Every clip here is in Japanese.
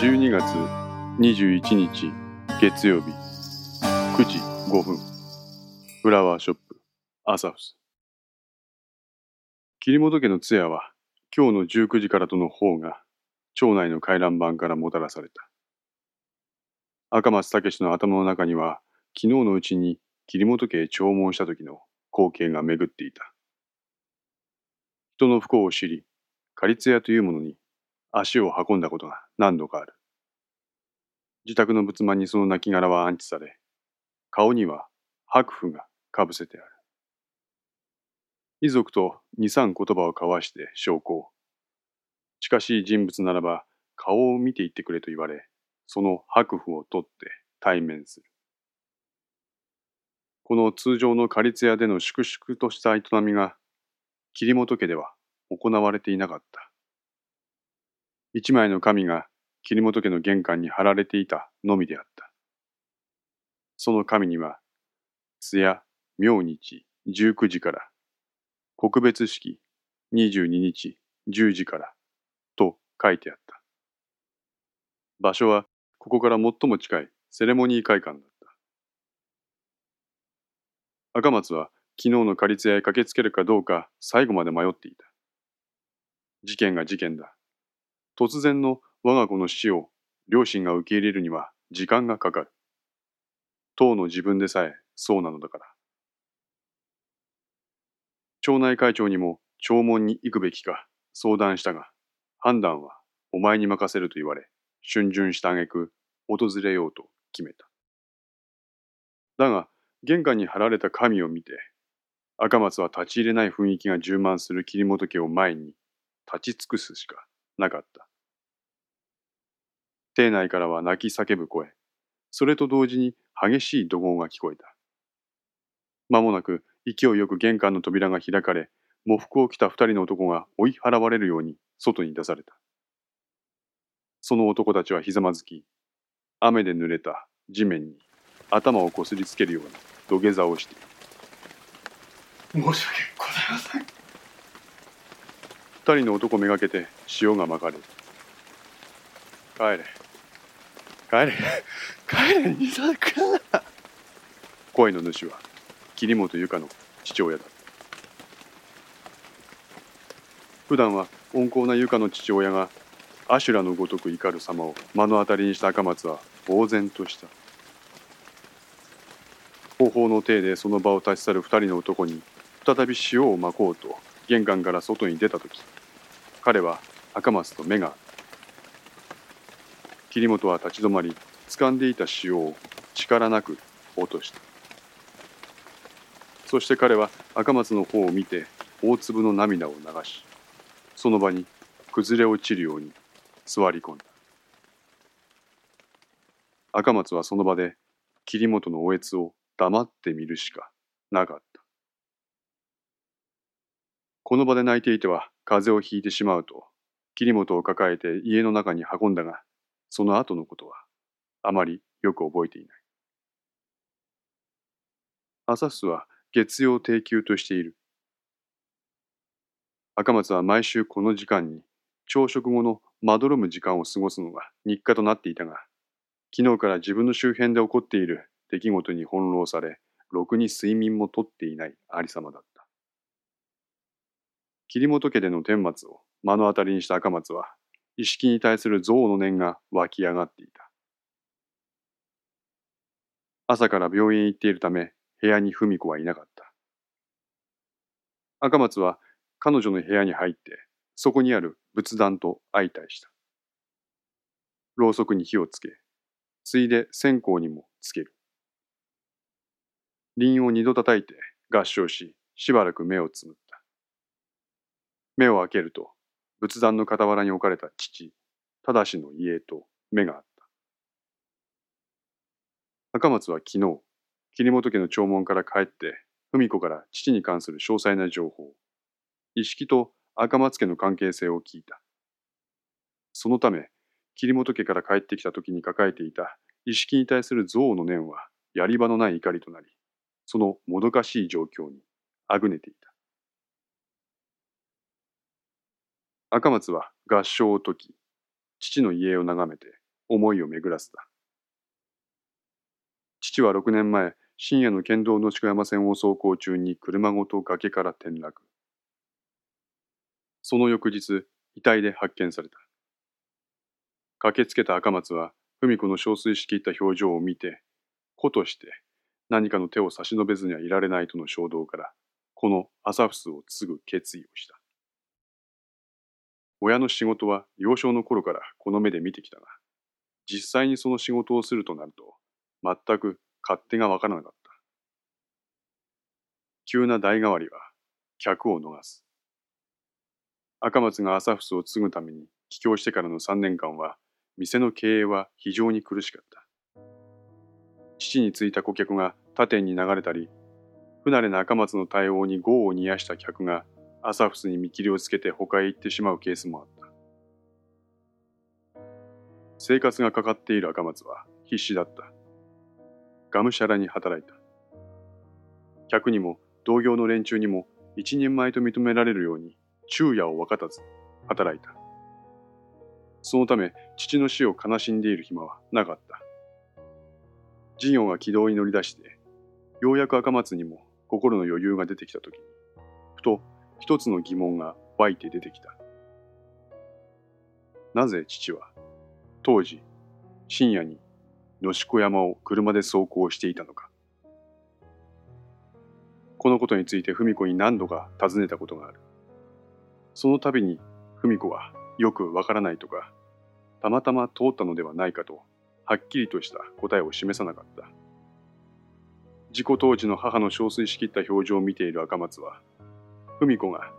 12月21日月曜日。9時5分。フラワーショップ。アサフス。桐本家の通夜は今日の19時からとの方が町内の回覧板からもたらされた。赤松武の頭の中には昨日のうちに桐本家へ弔問した時の光景が巡っていた。人の不幸を知り仮通夜というものに足を運んだことが何度かある。自宅の仏間にその亡骸は安置され、顔には白符がかぶせてある。遺族と二三言葉を交わして証拠を。近しい人物ならば顔を見ていってくれと言われ、その白符を取って対面する。この通常の仮通屋での粛々とした営みが、桐本家では行われていなかった。一枚の紙が桐本家の玄関に貼られていたのみであった。その紙には、津屋明日19時から、告別式22日10時からと書いてあった。場所はここから最も近いセレモニー会館だった。赤松は昨日の仮通屋へ駆けつけるかどうか最後まで迷っていた。事件が事件だ。突然の我が子の死を両親が受け入れるには時間がかかる。当の自分でさえそうなのだから。町内会長にも弔問に行くべきか相談したが、判断はお前に任せると言われ、逡巡した挙句、訪れようと決めた。だが、玄関に貼られた紙を見て、赤松は立ち入れない雰囲気が充満する桐本家を前に立ち尽くすしかなかった。邸内からは泣き叫ぶ声、それと同時に激しい怒号が聞こえた。間もなく勢いよく玄関の扉が開かれ、喪服を着た二人の男が追い払われるように外に出された。その男たちはひざまずき、雨で濡れた地面に頭をこすりつけるように土下座をしている。申し訳ございません。二人の男めがけて塩がまかれる。帰れ。帰れ。帰れ、二作声の主は、桐本由香の父親だ。普段は温厚な由香の父親が、アシュラのごとく怒る様を目の当たりにした赤松は、呆然とした。方法の体でその場を立ち去る二人の男に、再び塩をまこうと、玄関から外に出たとき、彼は赤松と目が合った。桐本は立ち止まり掴んでいた塩を力なく落とした。そして彼は赤松の方を見て大粒の涙を流しその場に崩れ落ちるように座り込んだ。赤松はその場で桐本のおえつを黙って見るしかなかった。この場で泣いていては風邪をひいてしまうと桐本を抱えて家の中に運んだがその後のことはあまりよく覚えていない。アサスは月曜定休としている。赤松は毎週この時間に朝食後のまどろむ時間を過ごすのが日課となっていたが、昨日から自分の周辺で起こっている出来事に翻弄され、ろくに睡眠もとっていないありさまだった。桐本家での顛末を目の当たりにした赤松は、意識に対する憎悪の念が湧き上がっていた。朝から病院へ行っているため、部屋に文子はいなかった。赤松は彼女の部屋に入って、そこにある仏壇と相対した。ろうそくに火をつけ、ついで線香にもつける。輪を二度叩いて合掌し、しばらく目をつむった。目を開けると、仏壇の傍らに置かれた父、正の家と目があった。赤松は昨日、桐本家の弔問から帰って、文子から父に関する詳細な情報、意識と赤松家の関係性を聞いた。そのため、桐本家から帰ってきた時に抱えていた意識に対する憎悪の念はやり場のない怒りとなり、そのもどかしい状況にあぐねていた。赤松は合唱を解き、父の家を眺めて思いを巡らせた。父は6年前、深夜の県道の鹿山線を走行中に車ごと崖から転落。その翌日、遺体で発見された。駆けつけた赤松は、文子の憔悴しきった表情を見て、子として何かの手を差し伸べずにはいられないとの衝動から、このアサフスを継ぐ決意をした。親の仕事は幼少の頃からこの目で見てきたが、実際にその仕事をするとなると、全く勝手がわからなかった。急な代替わりは客を逃す。赤松がアサフスを継ぐために帰郷してからの3年間は、店の経営は非常に苦しかった。父についた顧客が他店に流れたり、不慣れな赤松の対応に業を煮やした客がアサフスに見切りをつけて他へ行ってしまうケースもあった。生活がかかっている赤松は必死だった。がむしゃらに働いた。客にも同業の連中にも一人前と認められるように昼夜を分かたず働いた。そのため父の死を悲しんでいる暇はなかった。事業が軌道に乗り出して、ようやく赤松にも心の余裕が出てきたときに、ふと一つの疑問が湧いて出てきた。なぜ父は、当時、深夜に野子山を車で走行していたのか。このことについて文子に何度か尋ねたことがある。その度に文子はよくわからないとか、たまたま通ったのではないかとはっきりとした答えを示さなかった。事故当時の母の憔悴しきった表情を見ている赤松は、文子が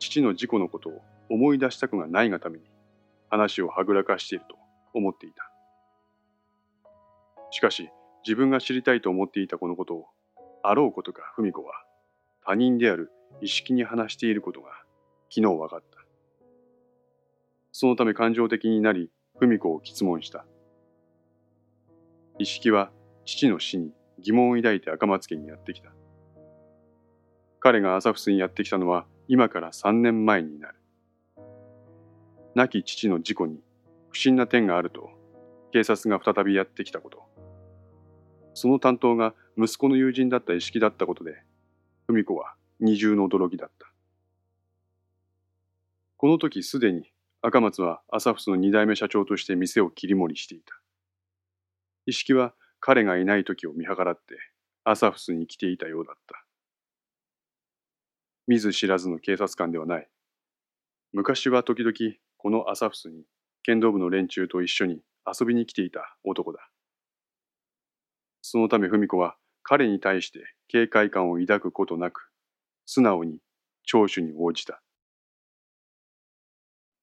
父の事故のことを思い出したくがないがために話をはぐらかしていると思っていた。しかし自分が知りたいと思っていたこのことをあろうことか文子は他人である意識に話していることが昨日分かった。そのため感情的になり文子を質問した。一式は父の死に疑問を抱いて赤松家にやってきた。彼が朝フスにやってきたのは今から3年前になる。亡き父の事故に不審な点があると警察が再びやってきたこと。その担当が息子の友人だった意識だったことで、文子は二重の驚きだった。この時すでに赤松は朝フスの二代目社長として店を切り盛りしていた。意識は彼がいない時を見計らってアサフスに来ていたようだった。見ず知らずの警察官ではない。昔は時々このアサフスに剣道部の連中と一緒に遊びに来ていた男だ。そのため文子は彼に対して警戒感を抱くことなく、素直に聴取に応じた。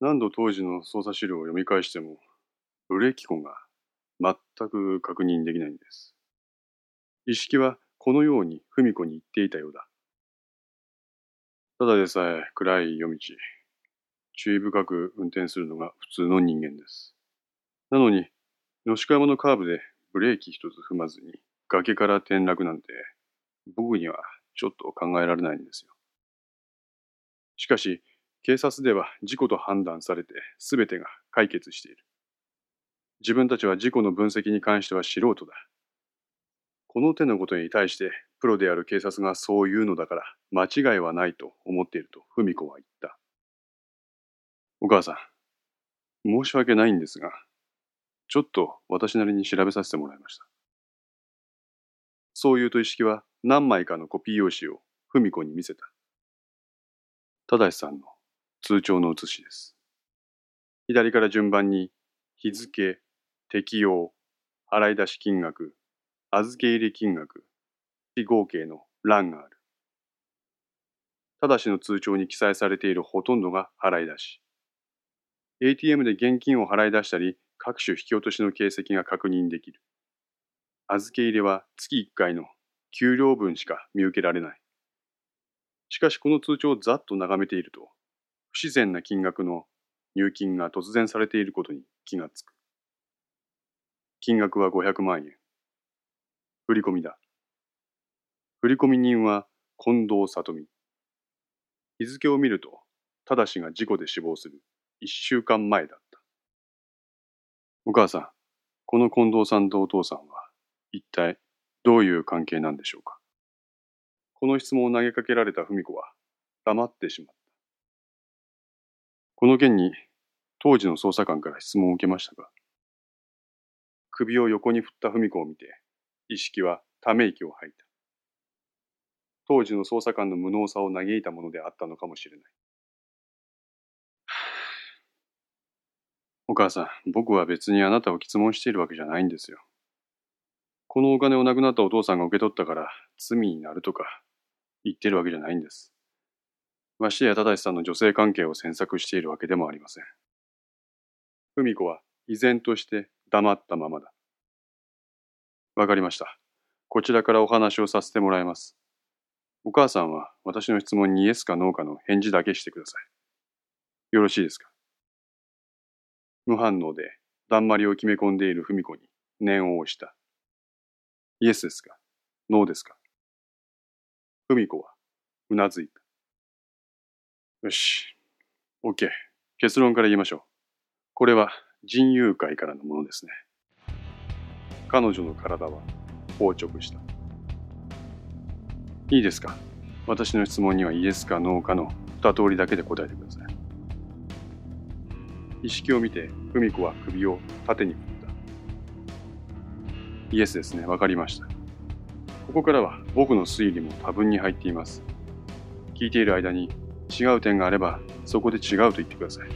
何度当時の捜査資料を読み返しても、ブレーキ痕が全く確認できないんです。意識はこのように文子に言っていたようだ。ただでさえ暗い夜道、注意深く運転するのが普通の人間です。なのに、野鹿山のカーブでブレーキ一つ踏まずに崖から転落なんて僕にはちょっと考えられないんですよ。しかし、警察では事故と判断されて全てが解決している。自分たちは事故の分析に関しては素人だ。この手のことに対してプロである警察がそう言うのだから間違いはないと思っていると文子は言った。お母さん、申し訳ないんですが、ちょっと私なりに調べさせてもらいました。そう言うと意識は何枚かのコピー用紙を文子に見せた。正さんの通帳の写しです。左から順番に日付、適用、払い出し金額、預け入れ金額、非合計の欄がある。ただしの通帳に記載されているほとんどが払い出し。ATM で現金を払い出したり、各種引き落としの形跡が確認できる。預け入れは月1回の給料分しか見受けられない。しかしこの通帳をざっと眺めていると、不自然な金額の入金が突然されていることに気がつく。金額は500万円。振込だ。振込人は近藤里美。日付を見ると、ただしが事故で死亡する一週間前だった。お母さん、この近藤さんとお父さんは一体どういう関係なんでしょうか？この質問を投げかけられた文子は黙ってしまった。この件に当時の捜査官から質問を受けましたが、首を横に振った文子を見て、意識はため息を吐いた。当時の捜査官の無能さを嘆いたものであったのかもしれない。お母さん、僕は別にあなたを質問しているわけじゃないんですよ。このお金を亡くなったお父さんが受け取ったから罪になるとか言ってるわけじゃないんです。わしや正さんの女性関係を詮索しているわけでもありません。文子は依然として黙ったままだ。わかりました。こちらからお話をさせてもらいます。お母さんは私の質問にイエスかノーかの返事だけしてください。よろしいですか？無反応で、だんまりを決め込んでいる文子に念を押した。イエスですか？ノーですか？文子はうなずいた。よし。OK。結論から言いましょう。これは人友会からのものですね。彼女の体は硬直した。いいですか？私の質問にはイエスかノーかの二通りだけで答えてください。意識を見て、文子は首を縦に振った。イエスですね。わかりました。ここからは僕の推理も多分に入っています。聞いている間に違う点があれば、そこで違うと言ってください。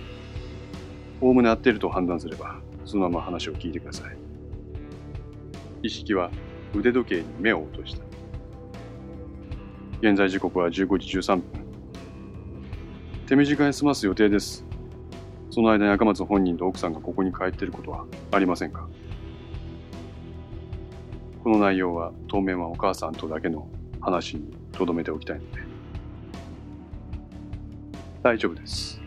おおむね合っていると判断すれば、そのまま話を聞いてください。意識は腕時計に目を落とした。現在時刻は15時13分。手短に済ます予定です。その間に赤松本人と奥さんがここに帰っていることはありませんか？この内容は当面はお母さんとだけの話に留めておきたいので大丈夫です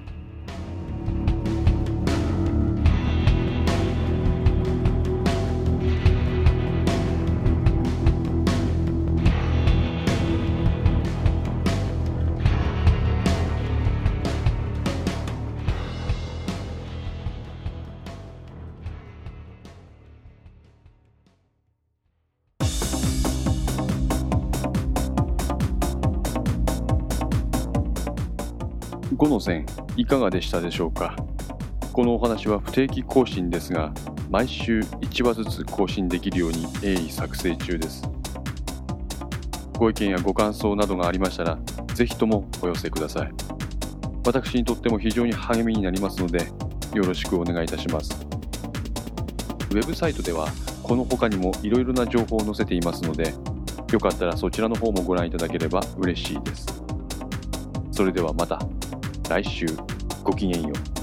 5の線いかがでしたでしょうか？このお話は不定期更新ですが毎週1話ずつ更新できるように鋭意作成中です。ご意見やご感想などがありましたらぜひともお寄せください。私にとっても非常に励みになりますのでよろしくお願いいたします。ウェブサイトではこの他にもいろいろな情報を載せていますのでよかったらそちらの方もご覧いただければ嬉しいです。それではまた。来週ごきげんよう。